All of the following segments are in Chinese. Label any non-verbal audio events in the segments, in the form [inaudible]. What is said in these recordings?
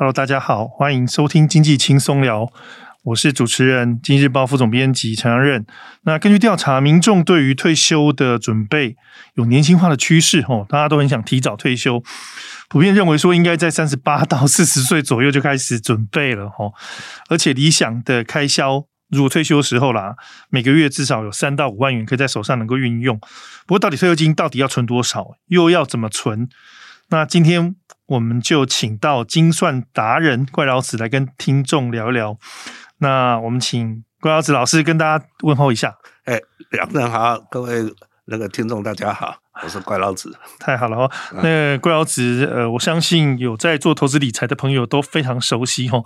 Hello，大家好，欢迎收听经济轻松聊，我是主持人经济日报副总编辑陈阳任。那根据调查，民众对于退休的准备有年轻化的趋势，哦，大家都很想提早退休，普遍认为说应该在三十八 [laughs] 到四十岁左右就开始准备了，哦，而且理想的开销，如果退休的时候啦，每个月至少有三到五万元可以在手上能够运用。不过，到底退休金到底要存多少，又要怎么存？那今天。我们就请到精算达人怪老子来跟听众聊一聊。那我们请怪老子老师跟大家问候一下。哎，两人好，各位那个听众大家好，我是怪老子。太好了哦，那个、怪老子呃，我相信有在做投资理财的朋友都非常熟悉哦。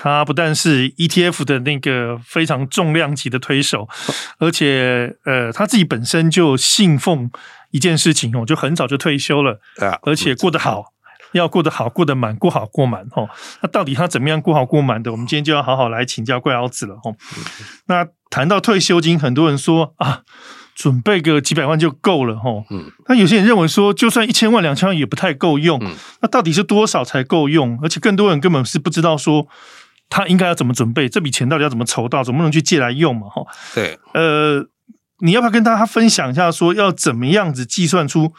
他不但是 ETF 的那个非常重量级的推手，[laughs] 而且呃，他自己本身就信奉一件事情哦，就很早就退休了，而且过得好。要过得好，过得满，过好过满吼。那到底他怎么样过好过满的？我们今天就要好好来请教怪老子了吼。那谈到退休金，很多人说啊，准备个几百万就够了吼。嗯。那有些人认为说，就算一千万、两千万也不太够用。嗯。那到底是多少才够用？而且更多人根本是不知道说，他应该要怎么准备，这笔钱到底要怎么筹到，总不能去借来用嘛哈。对。呃，你要不要跟大家分享一下，说要怎么样子计算出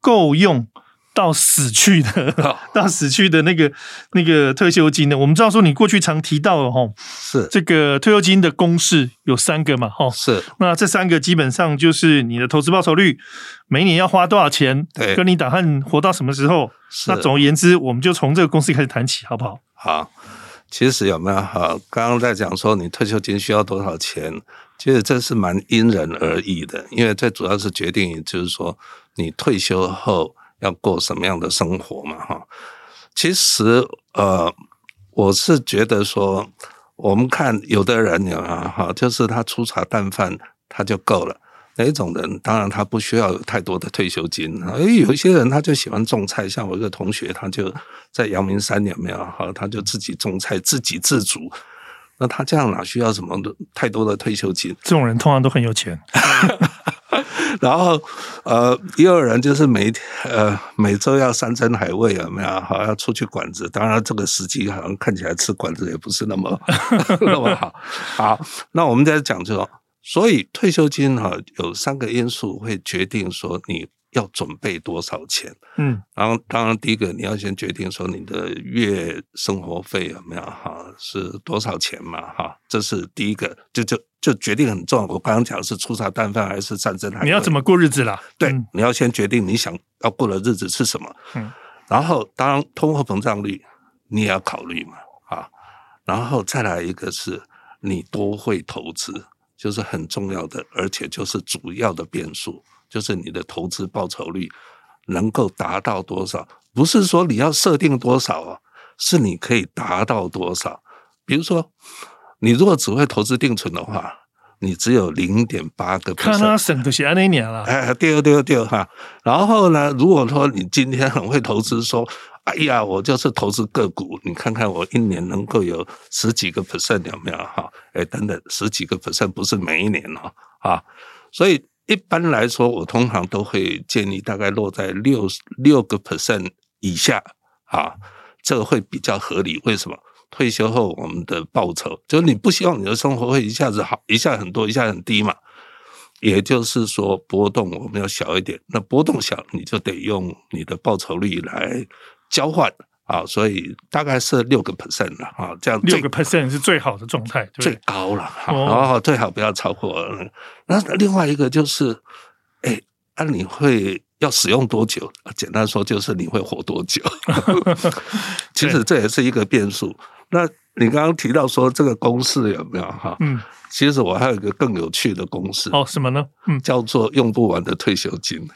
够用？到死去的，[laughs] 到死去的那个那个退休金呢？我们知道说，你过去常提到的哈，是这个退休金的公式有三个嘛，哈，是那这三个基本上就是你的投资报酬率，每年要花多少钱，对，跟你打算活到什么时候。那总而言之，我们就从这个公式开始谈起，好不好？好，其实有没有哈？刚刚在讲说你退休金需要多少钱，其实这是蛮因人而异的，因为这主要是决定，就是说你退休后。要过什么样的生活嘛？哈，其实呃，我是觉得说，我们看有的人有啊，哈，就是他粗茶淡饭他就够了。哪一种人，当然他不需要有太多的退休金。哎，有一些人他就喜欢种菜，像我一个同学，他就在阳明山有没有？哈，他就自己种菜，自给自足。那他这样哪需要什么的太多的退休金？这种人通常都很有钱。[laughs] [laughs] 然后，呃，也有人就是每天呃每周要山珍海味有没有？好，要出去馆子。当然，这个时机好像看起来吃馆子也不是那么 [laughs] 那么好。好，那我们再讲这种，所以退休金哈有三个因素会决定说你。要准备多少钱？嗯，然后当然第一个你要先决定说你的月生活费有没有哈是多少钱嘛哈，这是第一个，就就就决定很重要。我刚刚讲的是粗茶淡饭还是战争？你要怎么过日子啦？对，你要先决定你想要过的日子是什么。嗯，然后当然通货膨胀率你也要考虑嘛啊，然后再来一个是你多会投资，就是很重要的，而且就是主要的变数。就是你的投资报酬率能够达到多少？不是说你要设定多少啊，是你可以达到多少。比如说，你如果只会投资定存的话，你只有零点八个 percent。看他省的是那年了，哎，对对对哈。然后呢，如果说你今天很会投资，说，哎呀，我就是投资个股，你看看我一年能够有十几个 percent 有没有哈？哎，等等，十几个 percent 不是每一年哦，啊，所以。一般来说，我通常都会建议大概落在六六个 percent 以下啊，这个会比较合理。为什么？退休后我们的报酬，就是你不希望你的生活会一下子好，一下很多，一下很低嘛。也就是说，波动我们要小一点。那波动小，你就得用你的报酬率来交换。啊，所以大概是六个 percent 了啊，这样六个 percent 是最好的状态，最高了哈，然后最好不要超过。那另外一个就是，哎，那你会要使用多久？简单说就是你会活多久？[laughs] [laughs] 其实这也是一个变数。那你刚刚提到说这个公式有没有哈？嗯，其实我还有一个更有趣的公式哦，什么呢？嗯，叫做用不完的退休金。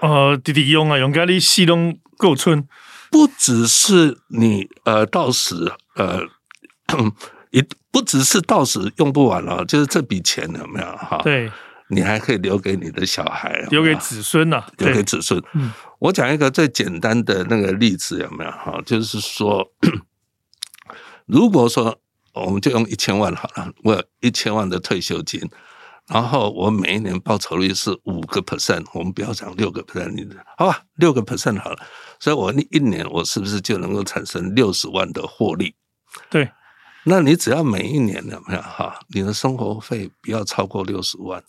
呃，弟弟用啊，用咖喱西东够村。不只是你呃到时呃，[clears throat] 也不只是到时用不完了，就是这笔钱有没有哈？对，你还可以留给你的小孩，留给子孙呐，留给子孙。嗯，我讲一个最简单的那个例子有没有哈？就是说，如果说我们就用一千万好了，我有一千万的退休金，然后我每一年报酬率是五个 percent，我们不要讲六个 percent，你好吧，六个 percent 好了，所以我一年我是不是就能够产生六十万的获利？对，那你只要每一年有没有哈，你的生活费不要超过六十万，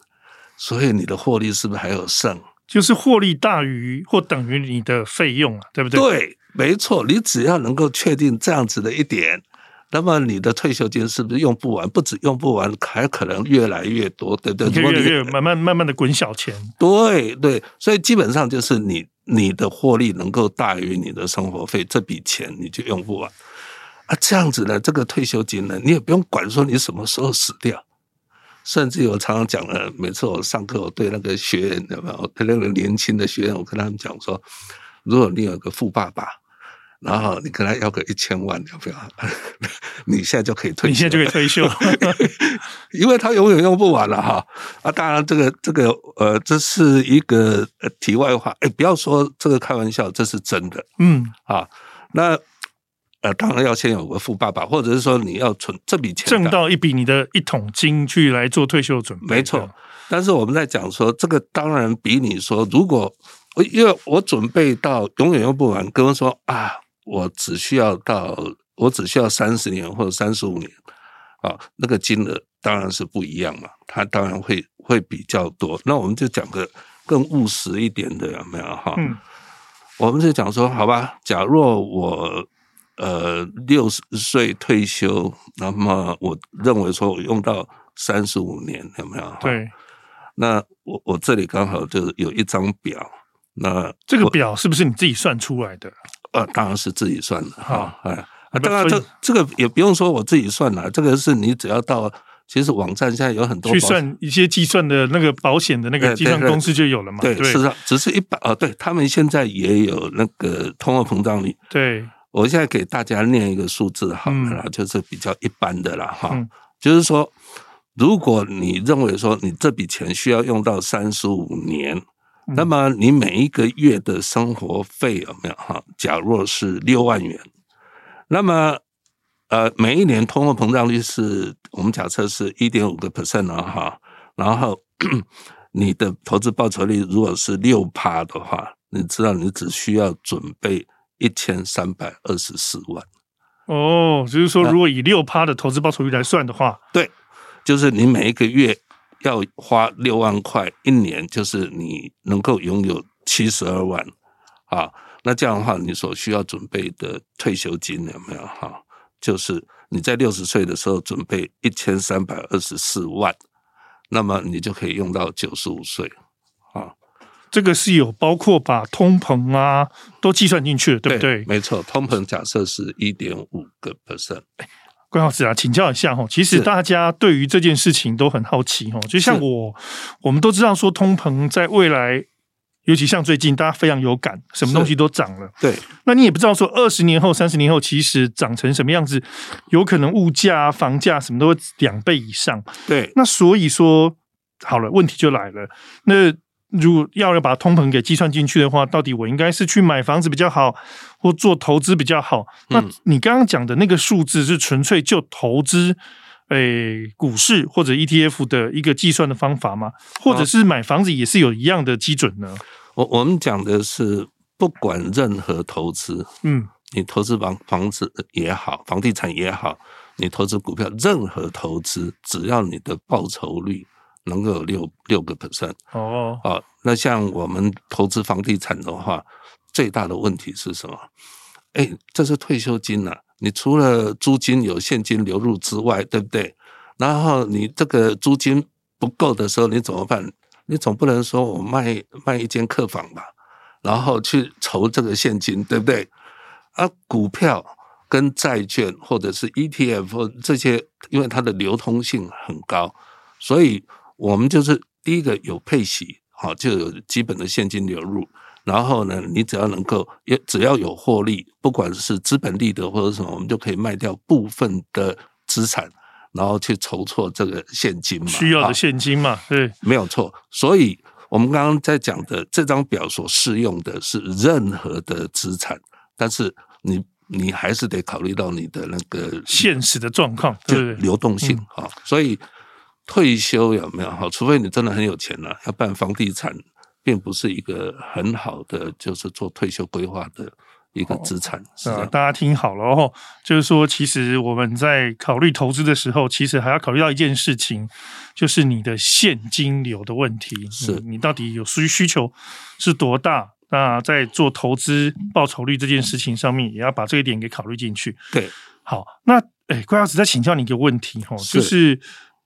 所以你的获利是不是还有剩？就是获利大于或等于你的费用啊，对不对？对，没错，你只要能够确定这样子的一点。那么你的退休金是不是用不完？不止用不完，还可能越来越多，对不对？越来越慢慢慢慢的滚小钱。对对，所以基本上就是你你的获利能够大于你的生活费，这笔钱你就用不完啊。这样子呢，这个退休金呢，你也不用管说你什么时候死掉。甚至我常常讲了，每次我上课，我对那个学员有没有？对那个年轻的学员，我跟他们讲说，如果你有个富爸爸。然后你跟他要个一千万，要不要？[laughs] 你现在就可以退休，你现在就可以退休，[laughs] 因为他永远用不完了哈。啊，当然这个这个呃，这是一个题外话。哎，不要说这个开玩笑，这是真的。嗯啊，那呃，当然要先有个富爸爸，或者是说你要存这笔钱，挣到一笔你的一桶金去来做退休准备。没错，但是我们在讲说这个，当然比你说，如果因为我准备到永远用不完，跟我说啊。我只需要到，我只需要三十年或者三十五年，啊，那个金额当然是不一样嘛，它当然会会比较多。那我们就讲个更务实一点的，有没有哈？嗯，我们就讲说，好吧，假若我呃六十岁退休，那么我认为说我用到三十五年，有没有？对。那我我这里刚好就是有一张表，那这个表是不是你自己算出来的？呃，当然是自己算的哈，哎，啊，当然这这个也不用说我自己算了，这个是你只要到，其实网站现在有很多去算一些计算的那个保险的那个计算公式就有了嘛，对，是啊，只是一般啊，对他们现在也有那个通货膨胀率，对，我现在给大家念一个数字好了啦，就是比较一般的了哈，就是说，如果你认为说你这笔钱需要用到三十五年。那么你每一个月的生活费有没有哈？假若是六万元，那么呃，每一年通货膨胀率是我们假设是一点五个 percent 了哈，然后 [coughs] 你的投资报酬率如果是六趴的话，你知道你只需要准备一千三百二十四万。哦，就是说，如果以六趴的投资报酬率来算的话，对，就是你每一个月。要花六万块一年，就是你能够拥有七十二万啊。那这样的话，你所需要准备的退休金有没有哈？就是你在六十岁的时候准备一千三百二十四万，那么你就可以用到九十五岁啊。这个是有包括把通膨啊都计算进去的，对不对？对，没错，通膨假设是一点五个 percent。关老师啊，请教一下哈，其实大家对于这件事情都很好奇哈，就像我，我们都知道说通膨在未来，尤其像最近大家非常有感，什么东西都涨了。对，那你也不知道说二十年后、三十年后，其实涨成什么样子，有可能物价、房价什么都会两倍以上。对，那所以说好了，问题就来了，那。如果要要把通膨给计算进去的话，到底我应该是去买房子比较好，或做投资比较好？那你刚刚讲的那个数字是纯粹就投资，诶、欸，股市或者 ETF 的一个计算的方法吗？或者是买房子也是有一样的基准呢？我我们讲的是，不管任何投资，嗯，你投资房房子也好，房地产也好，你投资股票，任何投资，只要你的报酬率。能够有六六个 percent 哦，啊，那像我们投资房地产的话，最大的问题是什么？哎，这是退休金啊，你除了租金有现金流入之外，对不对？然后你这个租金不够的时候，你怎么办？你总不能说我卖卖一间客房吧，然后去筹这个现金，对不对？啊，股票跟债券或者是 ETF 这些，因为它的流通性很高，所以。我们就是第一个有配息，好，就有基本的现金流入。然后呢，你只要能够，也只要有获利，不管是资本利得或者什么，我们就可以卖掉部分的资产，然后去筹措这个现金嘛。需要的现金嘛，对，没有错。所以我们刚刚在讲的这张表所适用的是任何的资产，但是你你还是得考虑到你的那个现实的状况，就流动性啊。所以。退休有没有哈？除非你真的很有钱了，要办房地产，并不是一个很好的，就是做退休规划的一个资产。是啊，大家听好了哦，就是说，其实我们在考虑投资的时候，其实还要考虑到一件事情，就是你的现金流的问题。是你到底有需需求是多大？那在做投资报酬率这件事情上面，也要把这一点给考虑进去。对，好，那诶，郭老师再请教你一个问题哈，就是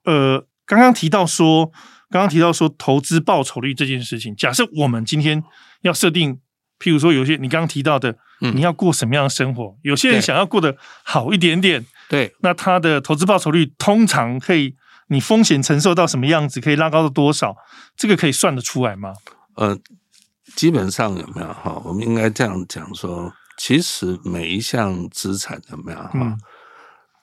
呃，刚刚提到说，刚刚提到说投资报酬率这件事情，假设我们今天要设定，譬如说有些你刚刚提到的，你要过什么样的生活？嗯、有些人想要过得好一点点，对，那他的投资报酬率通常可以，你风险承受到什么样子，可以拉高到多少？这个可以算得出来吗？嗯、呃。基本上有没有哈？我们应该这样讲说，其实每一项资产有没有哈？嗯、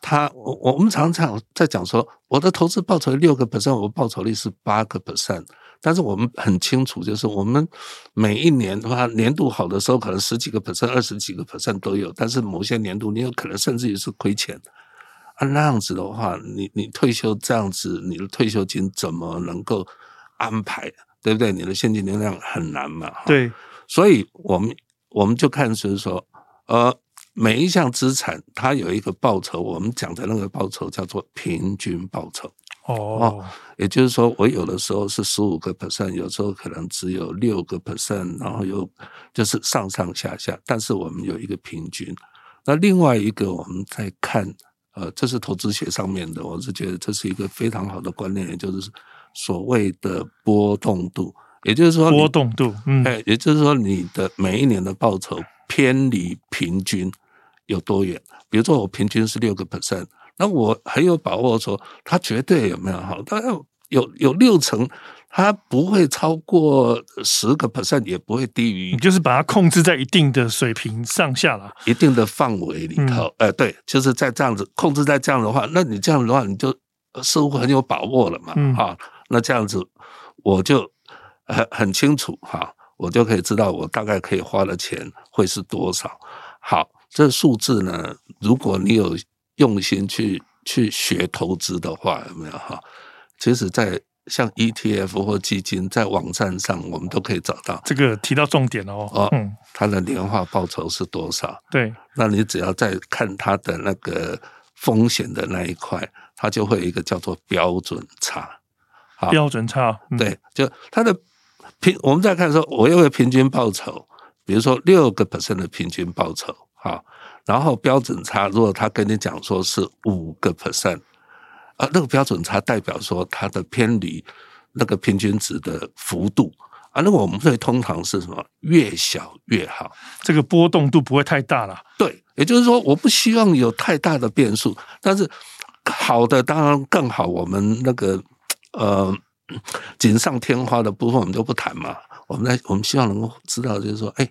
它我我们常常在讲说，我的投资报酬六个 percent，我报酬率是八个 percent。但是我们很清楚，就是我们每一年的话，年度好的时候可能十几个 percent、二十几个 percent 都有。但是某些年度你有可能甚至于是亏钱啊，那样子的话，你你退休这样子，你的退休金怎么能够安排？对不对？你的现金流量很难嘛？对，所以我们我们就看就是说，呃，每一项资产它有一个报酬，我们讲的那个报酬叫做平均报酬。哦，哦，也就是说，我有的时候是十五个 percent，有时候可能只有六个 percent，然后又就是上上下下，但是我们有一个平均。那另外一个我们在看，呃，这是投资学上面的，我是觉得这是一个非常好的观念，也就是。所谓的波动度，也就是说波动度，嗯，哎，也就是说你的每一年的报酬偏离平均有多远？比如说我平均是六个 percent，那我很有把握说它绝对有没有好？大概有有六成，它不会超过十个 percent，也不会低于，你就是把它控制在一定的水平上下了，一定的范围里头。哎、嗯，对，就是在这样子控制在这样的话，那你这样的话，你就似乎很有把握了嘛，嗯，哈。那这样子，我就很很清楚哈，我就可以知道我大概可以花的钱会是多少。好，这数字呢，如果你有用心去去学投资的话，有没有哈？其实，在像 ETF 或基金，在网站上我们都可以找到。这个提到重点哦。哦，嗯，它的年化报酬是多少？对，那你只要再看它的那个风险的那一块，它就会有一个叫做标准差。标准差，嗯、对，就它的平，我们再看说，我有个平均报酬，比如说六个 percent 的平均报酬，好，然后标准差，如果他跟你讲说是五个 percent，啊，那个标准差代表说它的偏离那个平均值的幅度啊，那个我们会通常是什么？越小越好，这个波动度不会太大了。对，也就是说，我不希望有太大的变数，但是好的当然更好，我们那个。呃，锦上添花的部分我们就不谈嘛。我们来，我们希望能够知道，就是说，哎，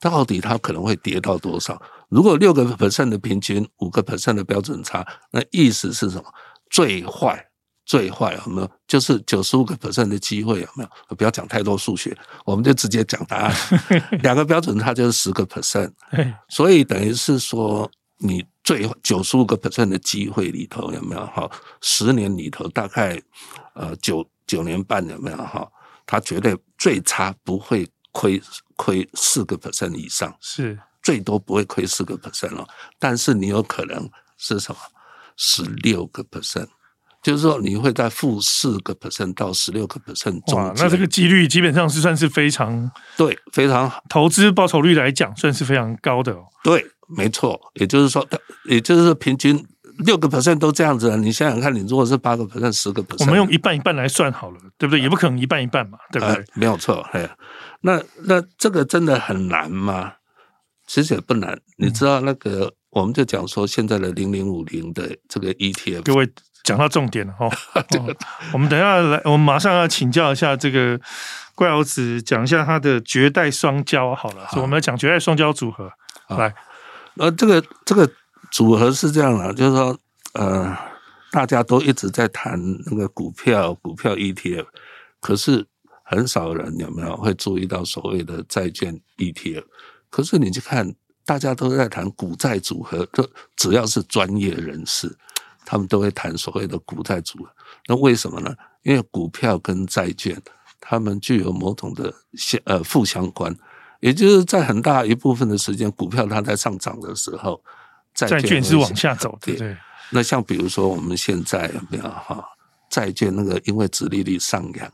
到底它可能会跌到多少？如果六个 percent 的平均，五个 percent 的标准差，那意思是什么？最坏，最坏有没有？就是九十五个 percent 的机会有没有？不要讲太多数学，我们就直接讲答案。[laughs] 两个标准差就是十个 percent，[laughs] 所以等于是说你。最九十五个 percent 的机会里头有没有哈？十年里头大概呃九九年半有没有哈？它绝对最差不会亏亏四个 percent 以上，是最多不会亏四个 percent 了。但是你有可能是什么？十六个 percent，就是说你会在负四个 percent 到十六个 percent 中间。那这个几率基本上是算是非常对，非常好。投资报酬率来讲算是非常高的哦。对。没错，也就是说，也就是平均六个 percent 都这样子了。你想想看，你如果是八个 percent、十个 percent，我们用一半一半来算好了，对不对？也不可能一半一半嘛，对不对？呃、没有错，哎，那那这个真的很难吗？其实也不难。你知道那个，嗯、我们就讲说现在的零零五零的这个 ETF，各位讲到重点了哈。[laughs] 我们等一下来，我们马上要请教一下这个怪老子，讲一下他的绝代双骄好了。好，我们要讲绝代双骄组合，好来。呃，这个这个组合是这样的，就是说，呃，大家都一直在谈那个股票，股票 ETF，可是很少人有没有会注意到所谓的债券 ETF？可是你去看，大家都在谈股债组合，就只要是专业人士，他们都会谈所谓的股债组合。那为什么呢？因为股票跟债券，它们具有某种的相呃负相关，也就是在很大一部分的时间，股票它在上涨的时候，债券，券是往下走的。对，对。那像比如说我们现在有没有哈？债券那个因为殖利率上扬，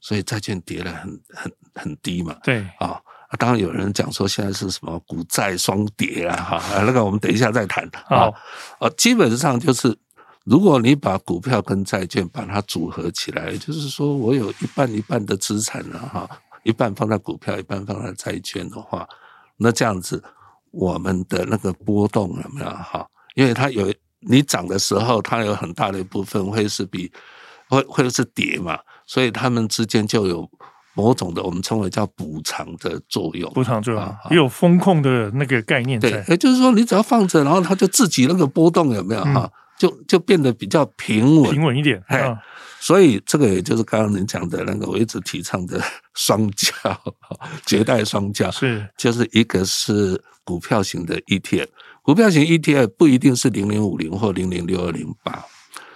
所以债券跌了很很很低嘛。对啊。当然有人讲说现在是什么股债双跌啊，哈，[laughs] 那个我们等一下再谈。啊，呃，基本上就是，如果你把股票跟债券把它组合起来，就是说我有一半一半的资产了哈，一半放在股票，一半放在债券的话，那这样子我们的那个波动有没有哈？因为它有你涨的时候，它有很大的一部分会是比会会是跌嘛，所以它们之间就有。某种的，我们称为叫补偿的作用，补偿作用也有风控的那个概念在。对，也就是说，你只要放着，然后它就自己那个波动有没有哈、嗯，就就变得比较平稳，平稳一点。哎、嗯，所以这个也就是刚刚您讲的那个，我一直提倡的 [laughs] 双价，[laughs] 绝代双价是，就是一个是股票型的 ETF，股票型 ETF 不一定是零零五零或零零六二零八，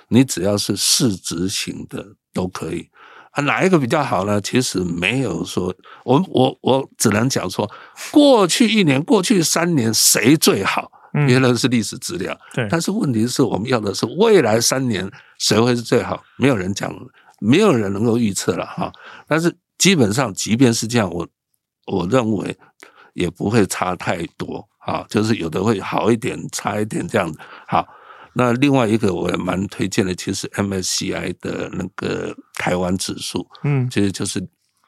你只要是市值型的都可以。啊，哪一个比较好呢？其实没有说，我我我只能讲说，过去一年、过去三年谁最好，原来是历史资料。对，但是问题是我们要的是未来三年谁会是最好，没有人讲，没有人能够预测了哈。但是基本上，即便是这样，我我认为也不会差太多啊，就是有的会好一点，差一点这样子。好。那另外一个我也蛮推荐的，其实 MSCI 的那个台湾指数，嗯，其实就是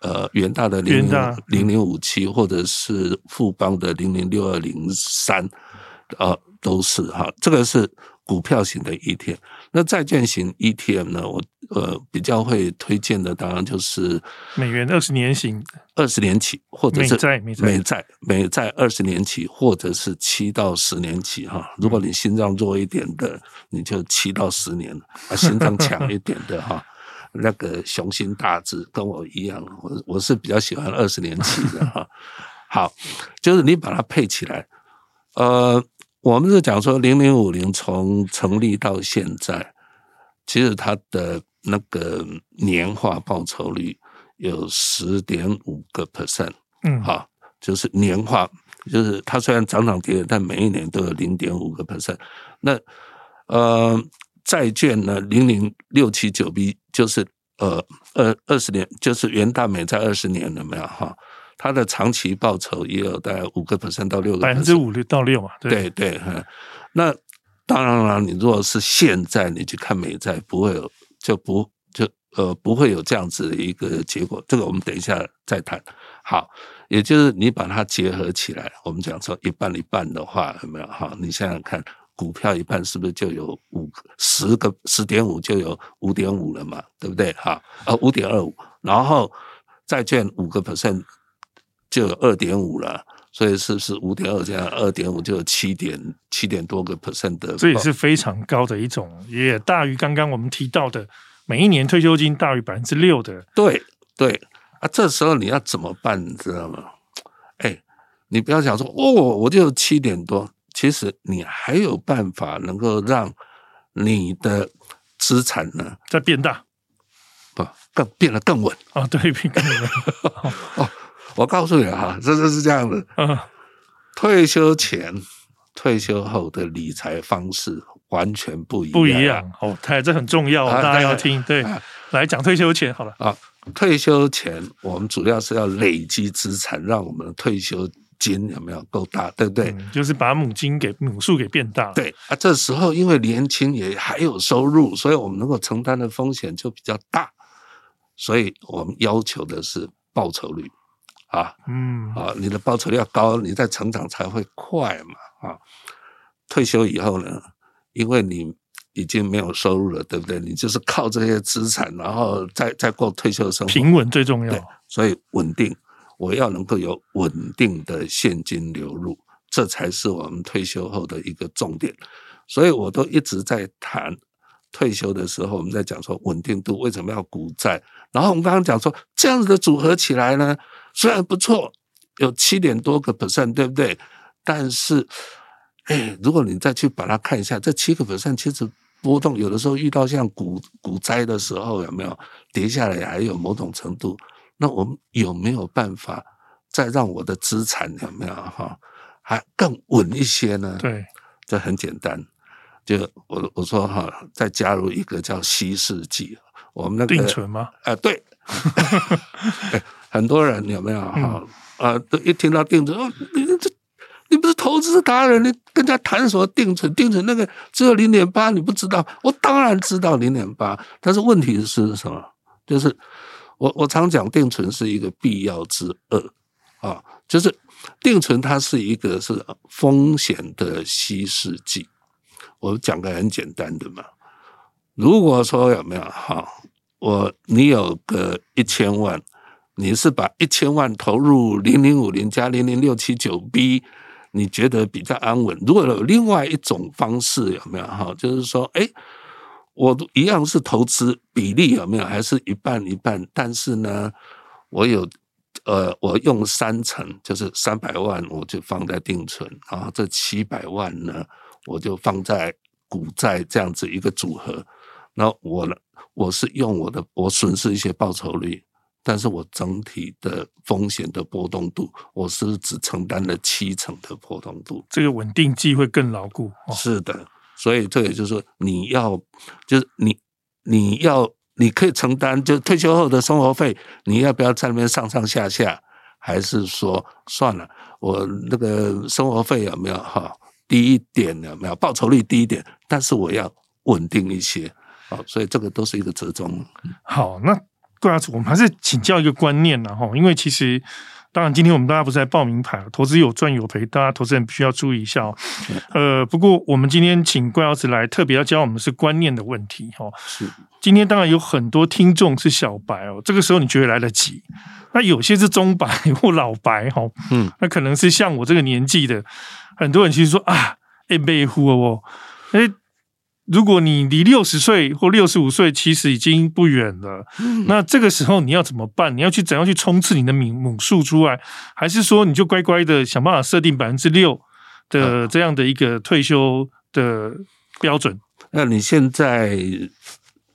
呃元大的零零零零五七，或者是富邦的零零六二零三，呃，都是哈，这个是。股票型的 ETF，那债券型 ETF 呢？我呃比较会推荐的，当然就是美元二十年型，二十年期，或者是美债美债美债二十年期，或者是七到十年期哈。如果你心脏弱一点的，你就七到十年；啊，心脏强一点的哈，那个雄心大志跟我一样，我我是比较喜欢二十年期的哈。[laughs] 好，就是你把它配起来，呃。我们是讲说，零零五零从成立到现在，其实它的那个年化报酬率有十点五个 percent，嗯，哈，就是年化，就是它虽然涨涨跌跌，但每一年都有零点五个 percent。那呃，债券呢，零零六七九 B 就是呃二二十年，就是元大美债二十年了没有哈？它的长期报酬也有大概五个 percent 到六个百分之五六到六嘛，对对，那当然了，你如果是现在你去看美债，不会有就不就呃不会有这样子的一个结果。这个我们等一下再谈。好，也就是你把它结合起来，我们讲说一半一半的话，有没有？哈，你想想看，股票一半是不是就有五十个十点五就有五点五了嘛？对不对？哈，呃五点二五，然后债券五个 percent。就有二点五了，所以是是五点二这样，二点五就有七点七点多个 percent 的，这也是非常高的一种，也大于刚刚我们提到的每一年退休金大于百分之六的。对对啊，这时候你要怎么办？你知道吗？哎，你不要想说哦，我就七点多，其实你还有办法能够让你的资产呢再变大，不更变得更稳啊？对，变更稳 [laughs] [laughs] 哦。我告诉你哈，这就是这样的。嗯，退休前、退休后的理财方式完全不一样。不一样哦，太这很重要，大家要听。对，来讲退休前好了啊。退休前我们主要是要累积资产，让我们的退休金有没有够大，对不对？就是把母金给母数给变大。对啊，这时候因为年轻也还有收入，所以我们能够承担的风险就比较大。所以我们要求的是报酬率。啊，嗯，啊，你的报酬要高，你在成长才会快嘛，啊，退休以后呢，因为你已经没有收入了，对不对？你就是靠这些资产，然后再再过退休生活，平稳最重要。所以稳定，我要能够有稳定的现金流入，这才是我们退休后的一个重点。所以我都一直在谈，退休的时候我们在讲说稳定度为什么要股债，然后我们刚刚讲说这样子的组合起来呢，虽然不错，有七点多个 percent，对不对？但是，哎，如果你再去把它看一下，这七个 percent 其实波动，有的时候遇到像股股灾的时候，有没有跌下来还有某种程度？那我们有没有办法再让我的资产有没有哈还更稳一些呢？对，这很简单，就我我说哈，再加入一个叫稀释剂，我们那个定存吗？啊、呃，对，[laughs] [laughs] 很多人有没有哈啊？都一听到定存，哦，你这。你不是投资达人，你跟人家谈什么定存？定存那个只有零点八，你不知道？我当然知道零点八，但是问题是什么？就是我我常讲定存是一个必要之恶啊，就是定存它是一个是风险的稀释剂。我讲个很简单的嘛，如果说有没有哈，我你有个一千万，你是把一千万投入零零五零加零零六七九 B。你觉得比较安稳？如果有另外一种方式，有没有哈？就是说，哎，我一样是投资比例有没有？还是一半一半？但是呢，我有呃，我用三成，就是三百万，我就放在定存，然后这七百万呢，我就放在股债这样子一个组合。那我呢，我是用我的，我损失一些报酬率。但是我整体的风险的波动度，我是只承担了七成的波动度，这个稳定剂会更牢固。哦、是的，所以这也就是说，你要就是你你要你可以承担，就退休后的生活费，你要不要在那边上上下下？还是说算了，我那个生活费有没有哈低一点有没有报酬率低一点？但是我要稳定一些，好，所以这个都是一个折中。好，那。对啊，我们还是请教一个观念呐，哈，因为其实，当然，今天我们大家不是在报名牌，投资有赚有赔，大家投资人必须要注意一下哦。呃，不过我们今天请怪老师来，特别要教我们是观念的问题，哈。是。今天当然有很多听众是小白哦，这个时候你觉得来得及？那有些是中白 [laughs] 或老白，哈，嗯，那可能是像我这个年纪的，很多人其实说啊，哎，被呼哦，哎。如果你离六十岁或六十五岁，其实已经不远了。嗯。那这个时候你要怎么办？你要去怎样去冲刺你的母母数出来，还是说你就乖乖的想办法设定百分之六的这样的一个退休的标准？那你现在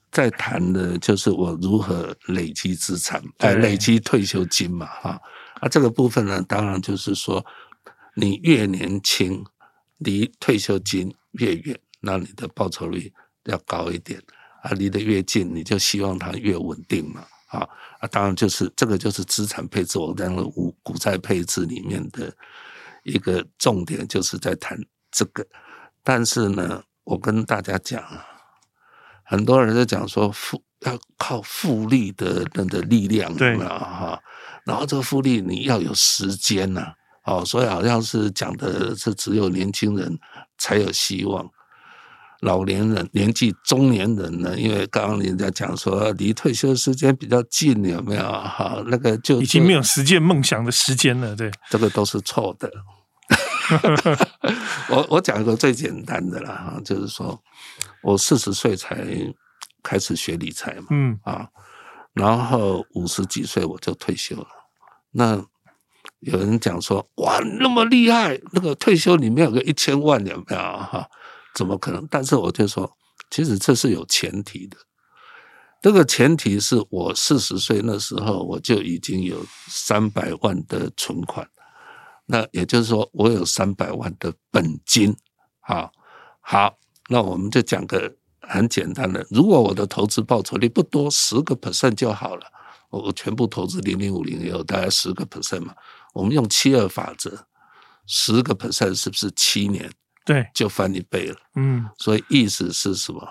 在谈的就是我如何累积资产，呃，累积退休金嘛，哈。啊，这个部分呢，当然就是说，你越年轻，离退休金越远。那你的报酬率要高一点啊，离得越近，你就希望它越稳定嘛，啊啊，当然就是这个就是资产配置，我在那个股股债配置里面的一个重点，就是在谈这个。但是呢，我跟大家讲啊，很多人在讲说复要靠复利的那个力量，对哈，然后这个复利你要有时间呐，哦，所以好像是讲的是只有年轻人才有希望。老年人、年纪中年人呢？因为刚刚人家讲说离退休时间比较近，有没有？哈，那个就已经没有实现梦想的时间了。对，[laughs] 这个都是错的。[laughs] 我我讲一个最简单的啦，哈，就是说我四十岁才开始学理财嘛，嗯啊，然后五十几岁我就退休了。那有人讲说，哇，那么厉害，那个退休里面有个一千万，有没有？哈。怎么可能？但是我就说，其实这是有前提的。这个前提是我四十岁那时候，我就已经有三百万的存款。那也就是说，我有三百万的本金。好，好，那我们就讲个很简单的：如果我的投资报酬率不多，十个 percent 就好了。我我全部投资零零五零也有大概十个 percent 嘛。我们用七二法则，十个 percent 是不是七年？对，就翻一倍了。嗯，所以意思是什么？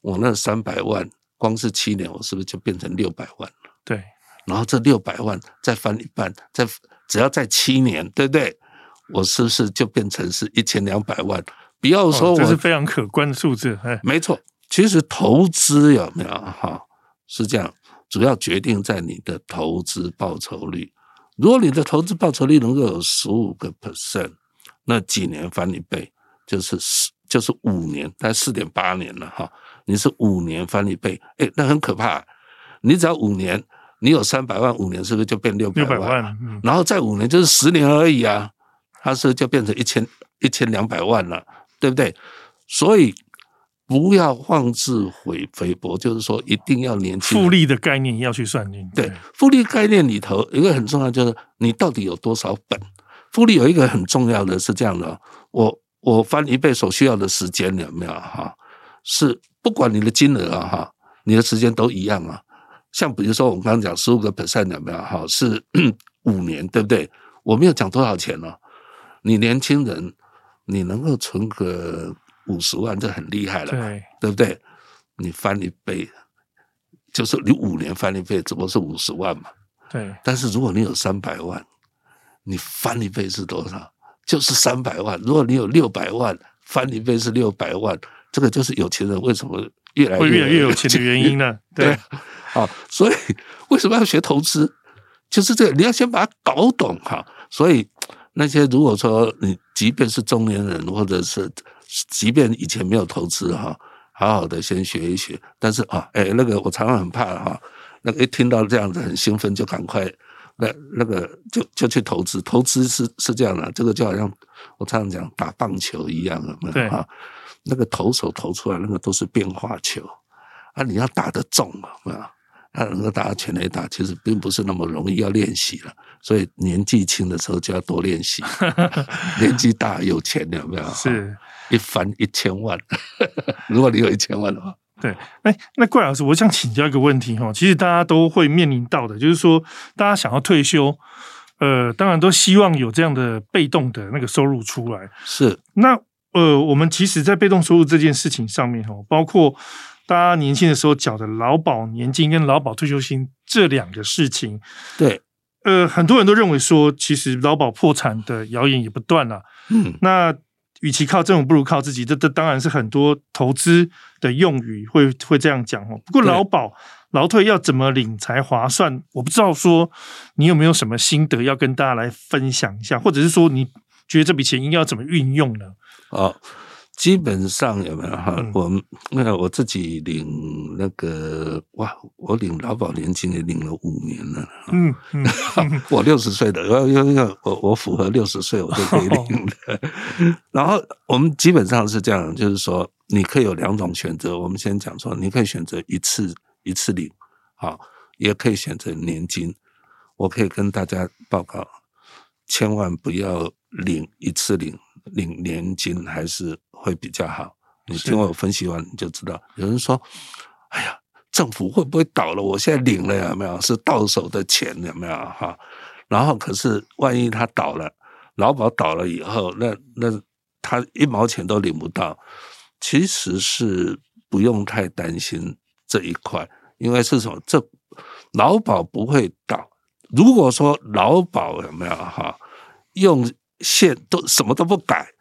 我那三百万，光是七年，我是不是就变成六百万了？对，然后这六百万再翻一半，再只要再七年，对不对？我是不是就变成是一千两百万？不要说我，这是非常可观的数字。哎，没错，其实投资有没有哈？是这样，主要决定在你的投资报酬率。如果你的投资报酬率能够有十五个 percent，那几年翻一倍？就是四，就是五年，大概四点八年了哈。你是五年翻一倍，哎，那很可怕。你只要五年，你有三百万，五年是不是就变六百万？六百万，嗯。然后再五年就是十年而已啊，它是就变成一千一千两百万了，对不对？所以不要妄自菲菲薄，就是说一定要年轻。复利的概念要去算进去。对，复利概念里头一个很重要，就是你到底有多少本。复利有一个很重要的是这样的，我我翻一倍所需要的时间有没有哈？是不管你的金额啊哈，你的时间都一样啊。像比如说我们刚刚讲十五个 percent 有没有哈？是五年对不对？我没有讲多少钱呢？你年轻人，你能够存个五十万，这很厉害了，对，对不对？你翻一倍，就是你五年翻一倍，只不过是五十万嘛。对。但是如果你有三百万，你翻一倍是多少？就是三百万。如果你有六百万，翻一倍是六百万。这个就是有钱人为什么越来越越来越有钱的原因呢？[laughs] 对。啊，所以 [laughs] 为什么要学投资？就是这个，你要先把它搞懂哈。所以那些如果说你即便是中年人，或者是即便以前没有投资哈，好好的先学一学。但是啊，哎，那个我常常很怕哈，那个一听到这样子很兴奋，就赶快那那个就就去投资。投资是是这样的，这个就好像我常常讲打棒球一样的，对啊，那个投手投出来那个都是变化球啊，你要打得中啊。那能够打到全垒打，其实并不是那么容易，要练习了。所以年纪轻的时候就要多练习，[laughs] 年纪大有钱有没有？是一翻一千万。[laughs] 如果你有一千万的话，对。哎，那怪老师，我想请教一个问题哈。其实大家都会面临到的，就是说，大家想要退休，呃，当然都希望有这样的被动的那个收入出来。是。那呃，我们其实，在被动收入这件事情上面哈，包括。大家年轻的时候缴的劳保年金跟劳保退休金这两个事情，对，呃，很多人都认为说，其实劳保破产的谣言也不断了。嗯，那与其靠政府，不如靠自己。这这当然是很多投资的用语会会这样讲哦。不过劳保劳退要怎么领才划算？我不知道说你有没有什么心得要跟大家来分享一下，或者是说你觉得这笔钱应该要怎么运用呢？啊。基本上有没有哈？我那我自己领那个哇，我领劳保年金也领了五年了。嗯嗯，[laughs] 我六十岁的，因为因为我我符合六十岁，我就可以领的。[laughs] 然后我们基本上是这样，就是说你可以有两种选择。我们先讲说，你可以选择一次一次领，好，也可以选择年金。我可以跟大家报告，千万不要领一次领领年金，还是。会比较好，你听我分析完你就知道。有人说：“哎呀，政府会不会倒了？我现在领了有没有？是到手的钱有没有？哈，然后可是万一他倒了，劳保倒了以后，那那他一毛钱都领不到。其实是不用太担心这一块，因为是什么？这劳保不会倒。如果说劳保有没有哈，用现都什么都不改都。”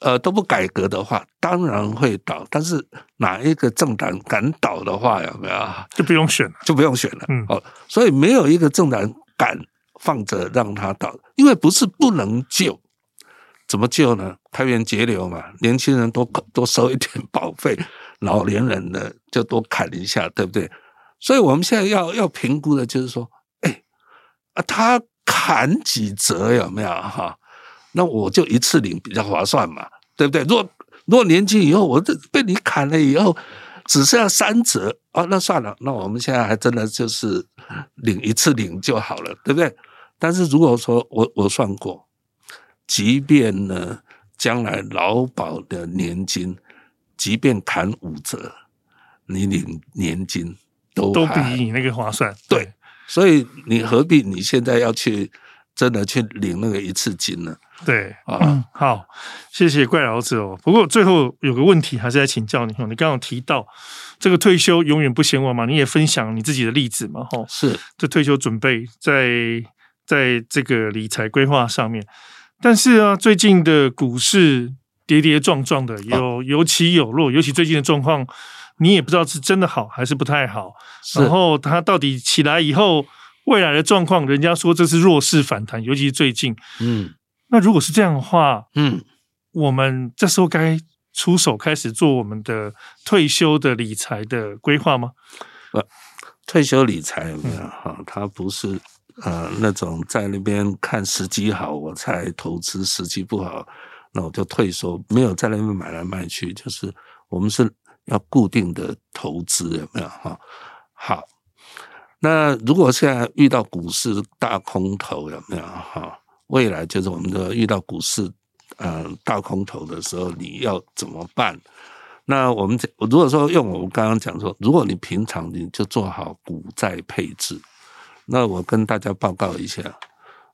呃，都不改革的话，当然会倒。但是哪一个政党敢倒的话，有没有就不用选了，就不用选了。嗯，哦，所以没有一个政党敢放着让他倒，因为不是不能救，怎么救呢？开源节流嘛，年轻人多多 [laughs] 收一点保费，老年人呢就多砍一下，对不对？所以我们现在要要评估的就是说，哎，啊，他砍几折有没有哈？那我就一次领比较划算嘛，对不对？如果如果年金以后我这被你砍了以后，只剩下三折哦，那算了，那我们现在还真的就是领一次领就好了，对不对？但是如果说我我算过，即便呢将来劳保的年金，即便砍五折，你领年金都都比你那个划算，对。所以你何必你现在要去真的去领那个一次金呢？对啊、嗯，好，谢谢怪老子哦。不过最后有个问题还是来请教你哦。你刚刚提到这个退休永远不嫌晚嘛？你也分享你自己的例子嘛？哈，是这退休准备在在这个理财规划上面，但是啊，最近的股市跌跌撞撞的，有有起有落，尤其最近的状况，你也不知道是真的好还是不太好。然后它到底起来以后，未来的状况，人家说这是弱势反弹，尤其是最近，嗯。那如果是这样的话，嗯，我们这时候该出手开始做我们的退休的理财的规划吗？呃，退休理财有没有哈？它不是呃那种在那边看时机好我才投资，时机不好那我就退缩，没有在那边买来卖去，就是我们是要固定的投资，有没有哈？好，那如果现在遇到股市大空头，有没有哈？未来就是我们的遇到股市嗯、呃、大空头的时候，你要怎么办？那我们如果说用我们刚刚讲说，如果你平常你就做好股债配置，那我跟大家报告一下，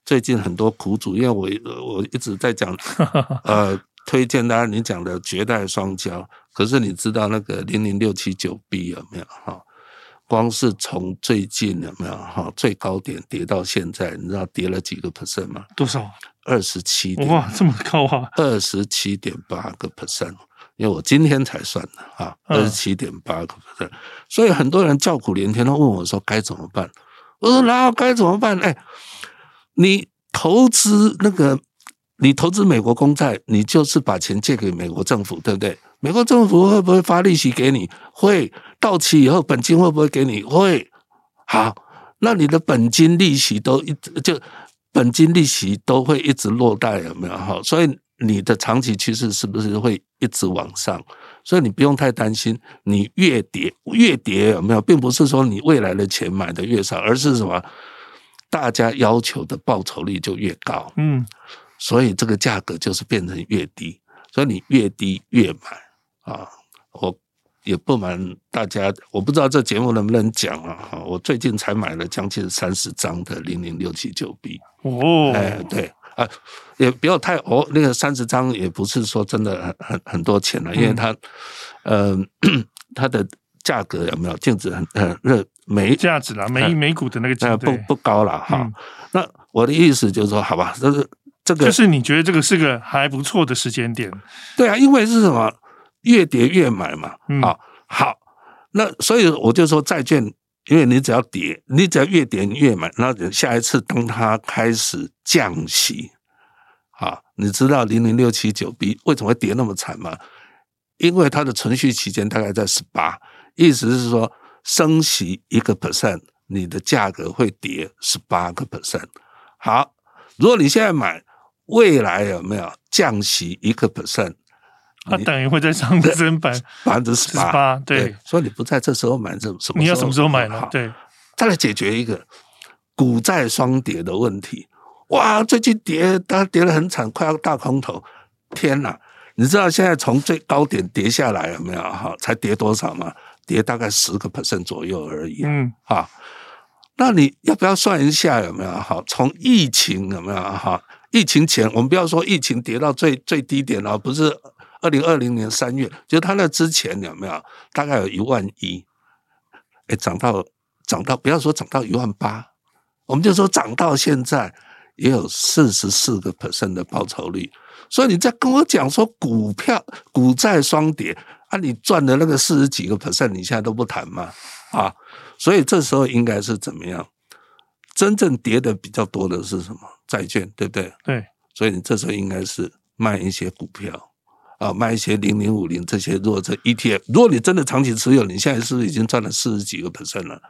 最近很多苦主，因为我我一直在讲，[laughs] 呃，推荐大家你讲的绝代双骄，可是你知道那个零零六七九 B 有没有哈？光是从最近有没有哈最高点跌到现在，你知道跌了几个 percent 吗？多少？二十七点。哇，这么高啊！二十七点八个 percent。因为我今天才算的啊，二十七点八个 percent，所以很多人叫苦连天，他问我说该怎么办？我说然后该怎么办？哎，你投资那个，你投资美国公债，你就是把钱借给美国政府，对不对？美国政府会不会发利息给你？会，到期以后本金会不会给你？会。好，那你的本金利息都一直就本金利息都会一直落袋，有没有？好，所以。你的长期趋势是不是会一直往上？所以你不用太担心，你越跌越跌有没有？并不是说你未来的钱买的越少，而是什么？大家要求的报酬率就越高，嗯，所以这个价格就是变成越低，所以你越低越买啊！我也不瞒大家，我不知道这节目能不能讲啊？我最近才买了将近三十张的零零六七九 B 哦，哎，对。啊，也不要太哦，那个三十张也不是说真的很很很多钱了，因为它，嗯、呃，它的价格有没有净值很很热每价值啦，每每股的那个价不不高了哈。嗯、那我的意思就是说，好吧，这是这个，就是你觉得这个是个还不错的时间点，对啊，因为是什么，越跌越买嘛，啊、嗯，好，那所以我就说债券。因为你只要跌，你只要越跌越买，那下一次当它开始降息，啊，你知道零零六七九 B 为什么会跌那么惨吗？因为它的存续期间大概在十八，意思是说升息一个 percent，你的价格会跌十八个 percent。好，如果你现在买，未来有没有降息一个 percent？它等于会在上升百 [laughs] 百分之十八，对，所以你不在这时候买，这什么？你要什么时候买呢？对，再来解决一个股债双跌的问题。哇，最近跌，它跌得很惨，快要大空头。天哪！你知道现在从最高点跌下来有没有？哈，才跌多少吗？跌大概十个 percent 左右而已。嗯，哈，那你要不要算一下有没有？哈，从疫情有没有？哈，疫情前我们不要说疫情跌到最最低点了，不是。二零二零年三月，就是他那之前有没有大概有一万一？哎，涨到涨到，不要说涨到一万八，我们就说涨到现在也有四十四个 percent 的报酬率。所以你在跟我讲说股票股债双跌啊，你赚的那个四十几个 percent，你现在都不谈吗？啊，所以这时候应该是怎么样？真正跌的比较多的是什么？债券，对不对？对，所以你这时候应该是卖一些股票。啊，卖一些零零五零这些，如果这 ETF，如果你真的长期持有，你现在是不是已经赚了四十几个 percent 了？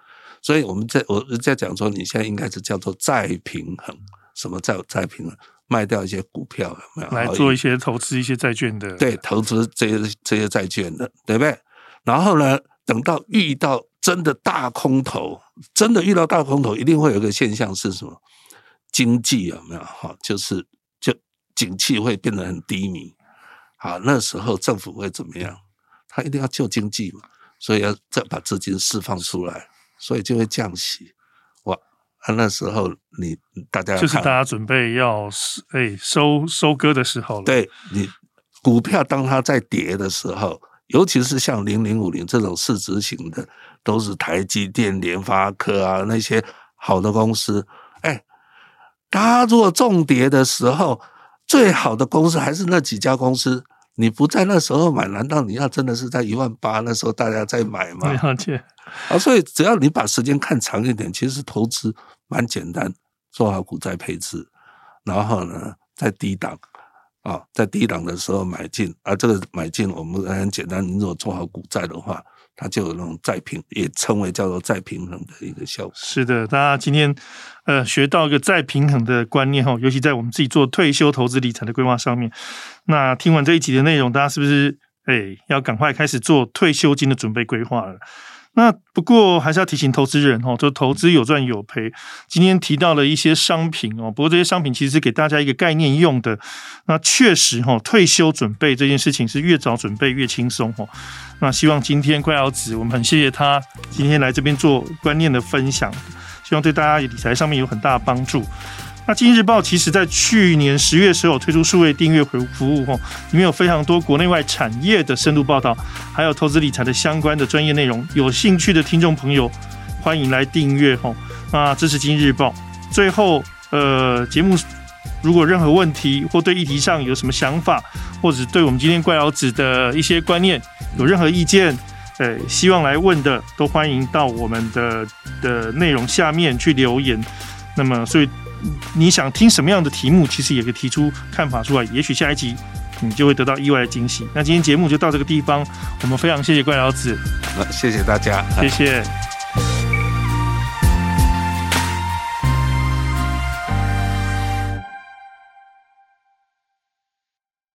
所以我们在我在讲说，你现在应该是叫做再平衡，什么再再平衡？卖掉一些股票有没有？来做一些投资一些债券的，对，投资这些这些债券的，对不对？然后呢，等到遇到真的大空头，真的遇到大空头，一定会有一个现象是什么？经济有没有？哈，就是就景气会变得很低迷。好，那时候政府会怎么样？他一定要救经济嘛，所以要再把资金释放出来，所以就会降息。哇，那时候你大家就是大家准备要哎收收割的时候了。对，你股票当它在跌的时候，尤其是像零零五零这种市值型的，都是台积电、联发科啊那些好的公司。哎，它如果重跌的时候。最好的公司还是那几家公司，你不在那时候买，难道你要真的是在一万八那时候大家在买吗？了解。啊，所以只要你把时间看长一点，其实投资蛮简单，做好股债配置，然后呢，在低档啊，在低档的时候买进，啊，这个买进我们很简单，你如果做好股债的话。它就有那种再平，也称为叫做再平衡的一个效果。是的，大家今天呃学到一个再平衡的观念哈，尤其在我们自己做退休投资理财的规划上面。那听完这一集的内容，大家是不是哎，要赶快开始做退休金的准备规划了。那不过还是要提醒投资人哦，就投资有赚有赔。今天提到了一些商品哦，不过这些商品其实是给大家一个概念用的。那确实哈，退休准备这件事情是越早准备越轻松哦。那希望今天怪老子，我们很谢谢他今天来这边做观念的分享，希望对大家理财上面有很大的帮助。那《经济日报》其实在去年十月时候推出数位订阅服服务哦，里面有非常多国内外产业的深度报道，还有投资理财的相关的专业内容。有兴趣的听众朋友，欢迎来订阅哦。那这是《经济日报》。最后，呃，节目如果任何问题或对议题上有什么想法，或者对我们今天怪老子的一些观念有任何意见，呃，希望来问的，都欢迎到我们的的内容下面去留言。那么，所以。你想听什么样的题目？其实也可以提出看法出来，也许下一集你就会得到意外的惊喜。那今天节目就到这个地方，我们非常谢谢怪老子，谢谢大家，谢谢。